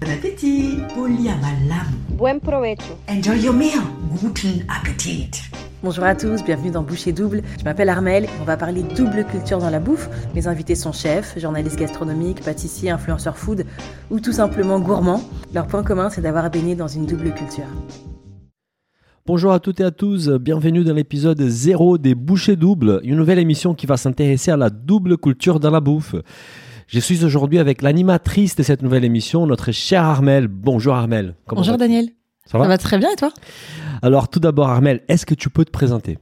Bon appétit. Buen provecho. Enjoy your meal. Guten Appetit. Bonjour à tous, bienvenue dans Boucher Double. Je m'appelle Armel on va parler double culture dans la bouffe. Mes invités sont chefs, journalistes gastronomiques, pâtissiers, influenceurs food ou tout simplement gourmands. Leur point commun, c'est d'avoir baigné dans une double culture. Bonjour à toutes et à tous, bienvenue dans l'épisode 0 des Bouchées Doubles, une nouvelle émission qui va s'intéresser à la double culture dans la bouffe. Je suis aujourd'hui avec l'animatrice de cette nouvelle émission, notre chère Armel. Bonjour Armel. Comment Bonjour Daniel. Ça va Ça va très bien et toi? Alors tout d'abord Armel, est-ce que tu peux te présenter?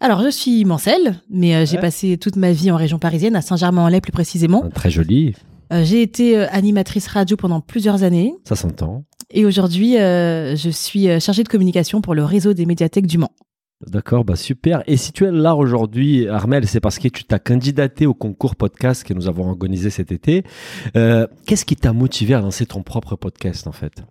Alors, je suis Mancel, mais euh, j'ai passé toute ma vie en région parisienne, à Saint-Germain-en-Laye plus précisément. Ah, très joli. Euh, j'ai été euh, animatrice radio pendant plusieurs années. Ça s'entend. Et aujourd'hui, je suis chargée de communication pour le réseau des médiathèques du Mans. D'accord, bah super. Et si tu es là aujourd'hui, Armel, c'est parce que tu t'as candidaté au concours podcast que nous avons organisé cet été. Qu'est-ce qui t'a motivé à lancer ton propre podcast en fait?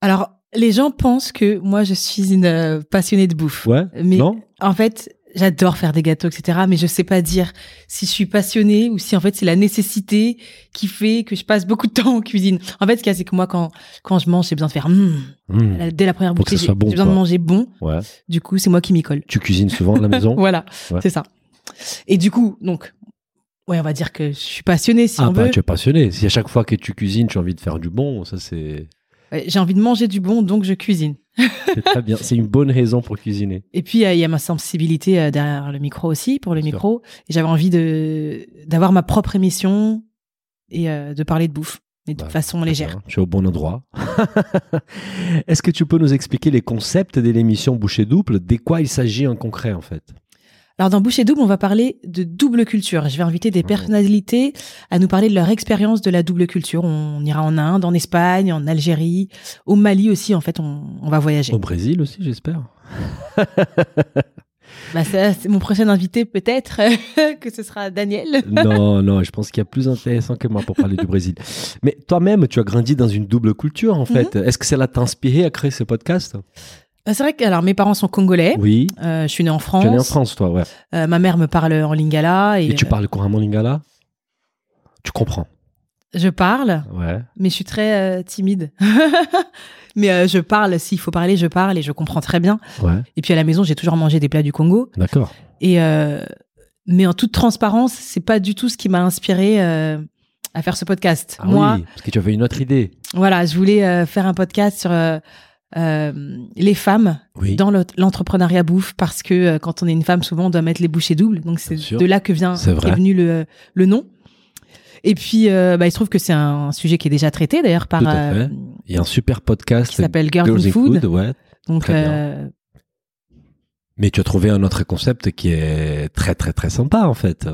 Alors, les gens pensent que moi, je suis une euh, passionnée de bouffe. Ouais. Mais non? en fait, j'adore faire des gâteaux, etc. Mais je sais pas dire si je suis passionnée ou si en fait c'est la nécessité qui fait que je passe beaucoup de temps en cuisine. En fait, ce qu'il y a, c'est que moi, quand quand je mange, j'ai besoin de faire. Mmh. dès la première bouchée, j'ai bon, besoin de manger bon. Ouais. Du coup, c'est moi qui m'y colle. Tu cuisines souvent à la maison Voilà, c'est ça. Et du coup, donc, ouais, on va dire que je suis passionnée si ah, on bah, veut. tu es passionnée. Si à chaque fois que tu cuisines, tu as envie de faire du bon, ça c'est. J'ai envie de manger du bon, donc je cuisine. C'est très bien. C'est une bonne raison pour cuisiner. Et puis, il y a ma sensibilité euh, derrière le micro aussi, pour le micro. Et j'avais envie de d'avoir ma propre émission et euh, de parler de bouffe, mais de Bah, façon légère. bien. Tu es au bon endroit. Est-ce que tu peux nous expliquer les concepts de l'émission Boucher Double? De quoi il s'agit en concret en fait? Alors, dans Boucher Double, on va parler de double culture. Je vais inviter des personnalités à nous parler de leur expérience de la double culture. On ira en Inde, en Espagne, en Algérie, au Mali aussi. En fait, on, on va voyager. Au Brésil aussi, j'espère. Bah, c'est mon prochain invité, peut-être, que ce sera Daniel. non, non, je pense qu'il y a plus intéressant que moi pour parler du Brésil. Mais toi-même, tu as grandi dans une double culture en fait. Mhm. Est-ce que cela t'a inspiré à créer ce podcast? Euh, C'est vrai que alors mes parents sont congolais. Oui. Euh, je suis née en France. Tu es né en France, toi, ouais. Euh, ma mère me parle en lingala et, Et tu euh, parles couramment lingala? Tu comprends je parle, Ouais. mais je suis très timide. mais euh, je parle, s'il faut parler, je parle et je comprends très bien. Ouais. Et puis à la maison, j'ai toujours mangé des plats du Congo. D'accord. Et euh, mais en toute transparence, c'est pas du tout ce qui m'a inspiré euh, à faire ce podcast. Ah Moi, oui, parce que tu avais une autre idée. voilà, je voulais faire un podcast sur euh, les femmes Oui. dans le- l'entrepreneuriat bouffe parce que euh, quand on est une femme, souvent on doit mettre les bouchées doubles. Donc c'est de là que vient est venu le, le nom. Et puis, euh, bah, il se trouve que c'est un sujet qui est déjà traité d'ailleurs par. Il y a un super podcast qui s'appelle Girls, in Food. ouais. Donc, Mais tu as trouvé un autre concept qui est très très très sympa en fait.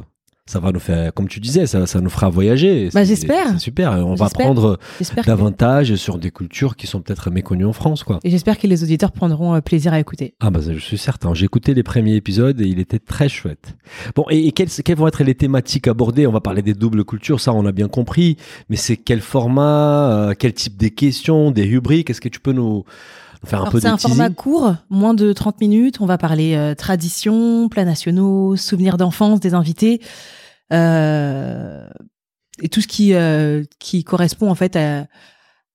Ça va nous faire, comme tu disais, ça, ça nous fera voyager. Bah, j'espère. C'est super. On va apprendre que- davantage sur des cultures qui sont peut-être méconnues en France, quoi. et j'espère que les auditeurs prendront euh, plaisir à écouter. Ah bah je suis certain. J'ai écouté les premiers épisodes et il était très chouette. Bon et, et quelles, quelles vont être les thématiques abordées? On va parler des doubles cultures, ça on a bien compris. Mais c'est quel format, euh, quel type des questions, des rubriques? Est-ce que tu peux nous, un peu c'est un format court, moins de 30 minutes. On va parler euh, tradition, plats nationaux, souvenirs d'enfance des invités. euh, et tout ce qui, euh, qui correspond en fait à,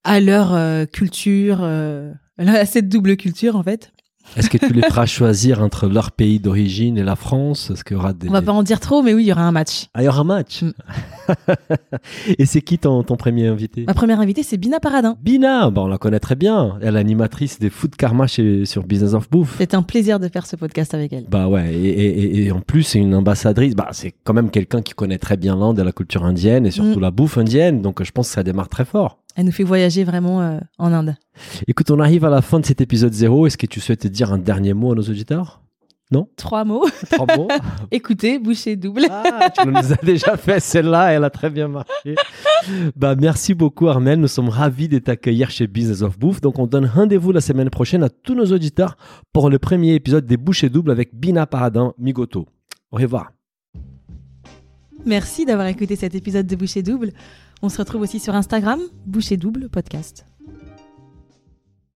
à leur euh, culture, à cette double culture en fait. Est-ce que tu les feras choisir entre leur pays d'origine et la France? Est-ce qu'il y aura des On va pas en dire trop, mais oui, il y aura un match. Ah, il y aura un match. Mm. et c'est qui ton, ton premier invité? Ma première invitée, c'est Bina Paradin. Bina, bah, on la connaît très bien. Elle est animatrice des Food Karma chez, sur Business of Bouffe. C'est un plaisir de faire ce podcast avec elle. Bah ouais, et, et- et- et en plus c'est une ambassadrice, bah c'est quand même quelqu'un qui connaît très bien l'Inde et la culture indienne et surtout Mm. la bouffe indienne, donc je pense que ça démarre très fort. Elle nous fait voyager vraiment euh, en Inde. Écoute, on arrive à la fin de cet épisode zéro, est-ce que tu souhaites dire un dernier mot à nos auditeurs? Trois mots. Trois mots Écoutez, bouchée double. Ah, tu nous as déjà fait celle-là, elle a très bien marché. Bah, merci beaucoup Armel, nous sommes ravis de t'accueillir chez Business of Bouffe. Donc on donne rendez-vous la semaine prochaine à tous nos auditeurs pour le premier épisode des Bouchées Doubles avec Bina Paradin Migoto. Au revoir. Merci d'avoir écouté cet épisode de Boucher Double. On se retrouve aussi sur Instagram, Boucher Double Podcast.